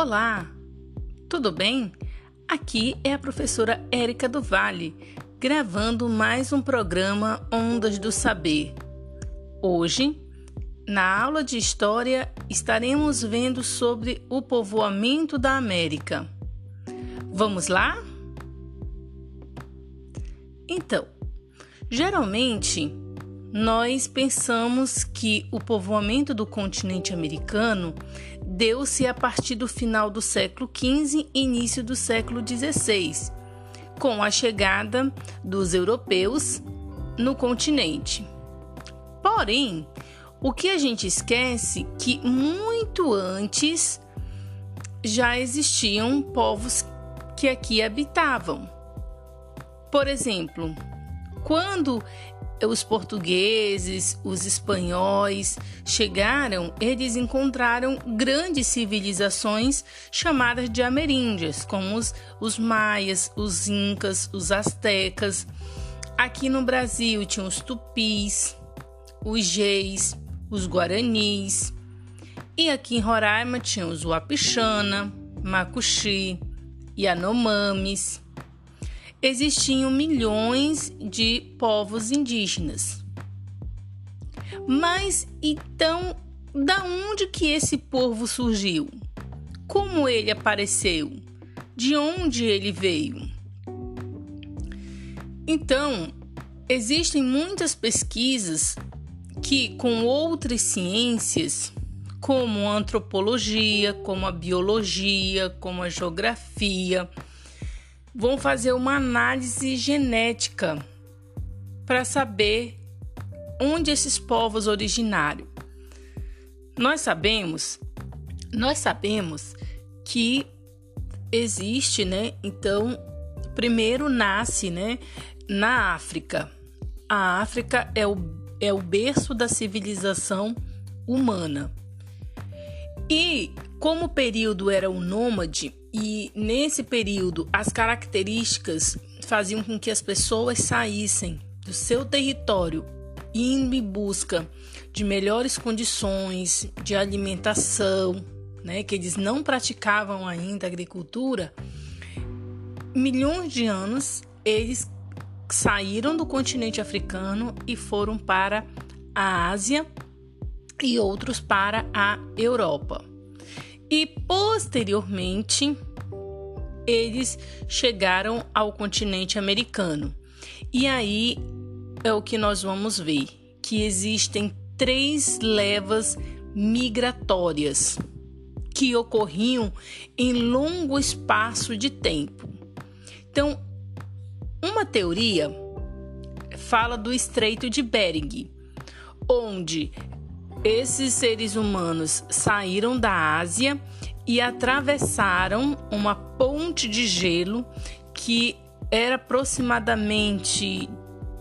Olá, tudo bem? Aqui é a professora Érica do Vale, gravando mais um programa Ondas do Saber. Hoje, na aula de História, estaremos vendo sobre o povoamento da América. Vamos lá? Então, geralmente nós pensamos que o povoamento do continente americano deu-se a partir do final do século XV e início do século XVI, com a chegada dos europeus no continente. Porém, o que a gente esquece que muito antes já existiam povos que aqui habitavam. Por exemplo, quando os portugueses, os espanhóis chegaram, eles encontraram grandes civilizações chamadas de ameríndias, como os, os maias, os incas, os astecas. Aqui no Brasil tinham os tupis, os geis, os guaranis. E aqui em Roraima tinham os Wapixana, Macuxi, Yanomamis existiam milhões de povos indígenas. Mas então, da onde que esse povo surgiu? Como ele apareceu? De onde ele veio? Então, existem muitas pesquisas que, com outras ciências, como a antropologia, como a biologia, como a geografia, vão fazer uma análise genética para saber onde esses povos originaram. Nós sabemos, nós sabemos que existe, né? Então, primeiro nasce, né, na África. A África é o, é o berço da civilização humana. E como o período era o nômade, e nesse período as características faziam com que as pessoas saíssem do seu território indo em busca de melhores condições de alimentação, né, que eles não praticavam ainda agricultura, milhões de anos eles saíram do continente africano e foram para a Ásia e outros para a Europa. E posteriormente eles chegaram ao continente americano. E aí é o que nós vamos ver, que existem três levas migratórias que ocorriam em longo espaço de tempo. Então, uma teoria fala do Estreito de Bering, onde esses seres humanos saíram da Ásia e atravessaram uma ponte de gelo que era aproximadamente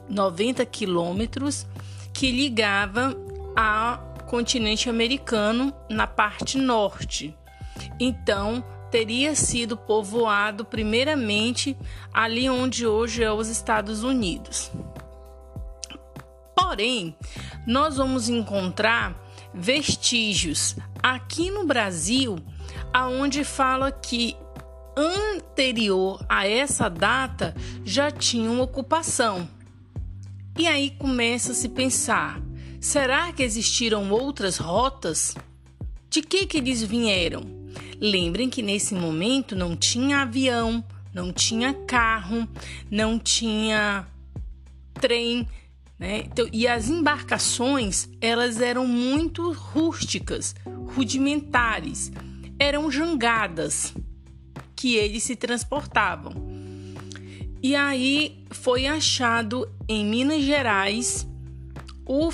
90 quilômetros que ligava ao continente americano na parte norte. Então, teria sido povoado primeiramente ali onde hoje é os Estados Unidos. Porém, nós vamos encontrar vestígios aqui no Brasil, aonde fala que anterior a essa data já tinham ocupação. E aí começa a se pensar: será que existiram outras rotas? De que que eles vieram? Lembrem que nesse momento não tinha avião, não tinha carro, não tinha trem, né? Então, e as embarcações elas eram muito rústicas, rudimentares, eram jangadas que eles se transportavam. E aí foi achado em Minas Gerais o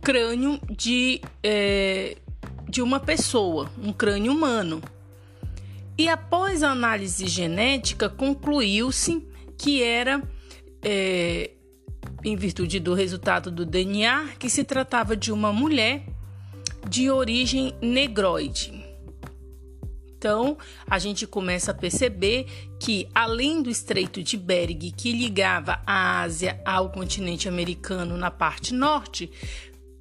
crânio de, é, de uma pessoa, um crânio humano. E após a análise genética, concluiu-se que era é, em virtude do resultado do DNA, que se tratava de uma mulher de origem negroide. Então, a gente começa a perceber que, além do Estreito de Bering, que ligava a Ásia ao continente americano na parte norte,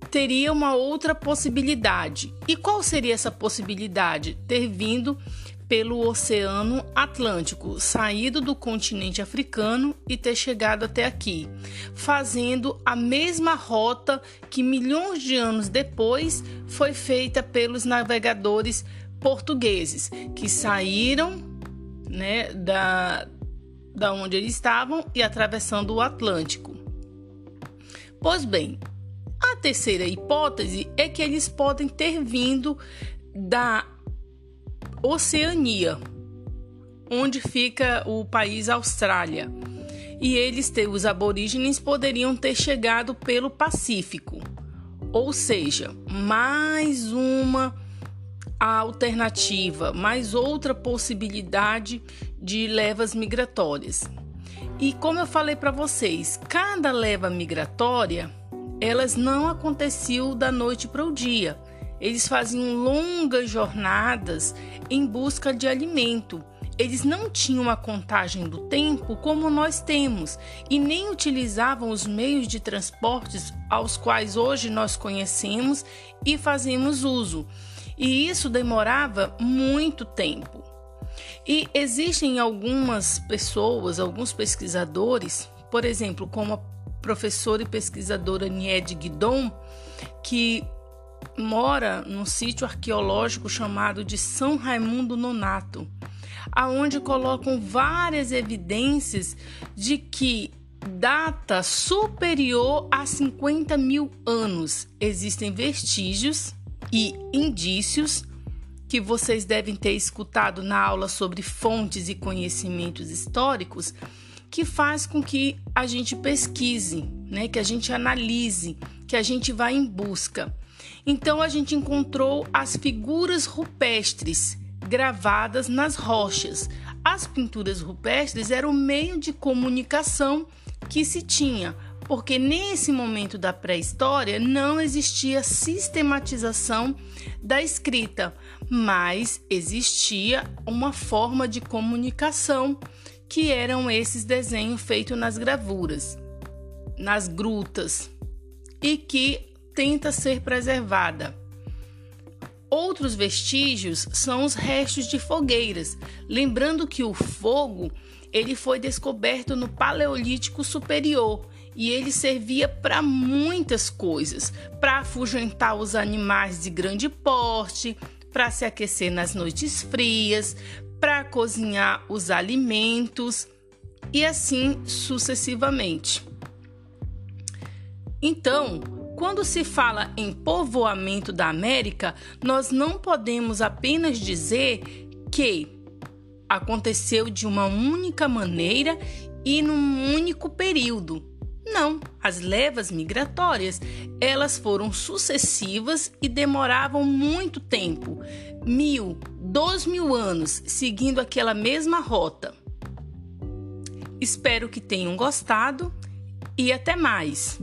teria uma outra possibilidade. E qual seria essa possibilidade? Ter vindo pelo Oceano Atlântico, saído do continente africano e ter chegado até aqui, fazendo a mesma rota que milhões de anos depois foi feita pelos navegadores portugueses, que saíram né, da, da onde eles estavam e atravessando o Atlântico. Pois bem, terceira hipótese é que eles podem ter vindo da Oceania, onde fica o país Austrália. E eles, os aborígenes, poderiam ter chegado pelo Pacífico. Ou seja, mais uma alternativa, mais outra possibilidade de levas migratórias. E como eu falei para vocês, cada leva migratória, elas não aconteceu da noite para o dia. Eles faziam longas jornadas em busca de alimento. Eles não tinham a contagem do tempo como nós temos e nem utilizavam os meios de transportes aos quais hoje nós conhecemos e fazemos uso. E isso demorava muito tempo. E existem algumas pessoas, alguns pesquisadores, por exemplo, como professora e pesquisadora Nied Guidon, que mora num sítio arqueológico chamado de São Raimundo Nonato, aonde colocam várias evidências de que data superior a 50 mil anos. Existem vestígios e indícios que vocês devem ter escutado na aula sobre fontes e conhecimentos históricos, que faz com que a gente pesquise, né, que a gente analise, que a gente vá em busca. Então a gente encontrou as figuras rupestres gravadas nas rochas. As pinturas rupestres eram o meio de comunicação que se tinha, porque nesse momento da pré-história não existia sistematização da escrita, mas existia uma forma de comunicação que eram esses desenhos feitos nas gravuras, nas grutas, e que tenta ser preservada. Outros vestígios são os restos de fogueiras, lembrando que o fogo ele foi descoberto no Paleolítico Superior e ele servia para muitas coisas, para afugentar os animais de grande porte, para se aquecer nas noites frias, para cozinhar os alimentos e assim sucessivamente. Então, quando se fala em povoamento da América, nós não podemos apenas dizer que aconteceu de uma única maneira e num único período. Não, as levas migratórias, elas foram sucessivas e demoravam muito tempo, mil, dois mil anos, seguindo aquela mesma rota. Espero que tenham gostado e até mais!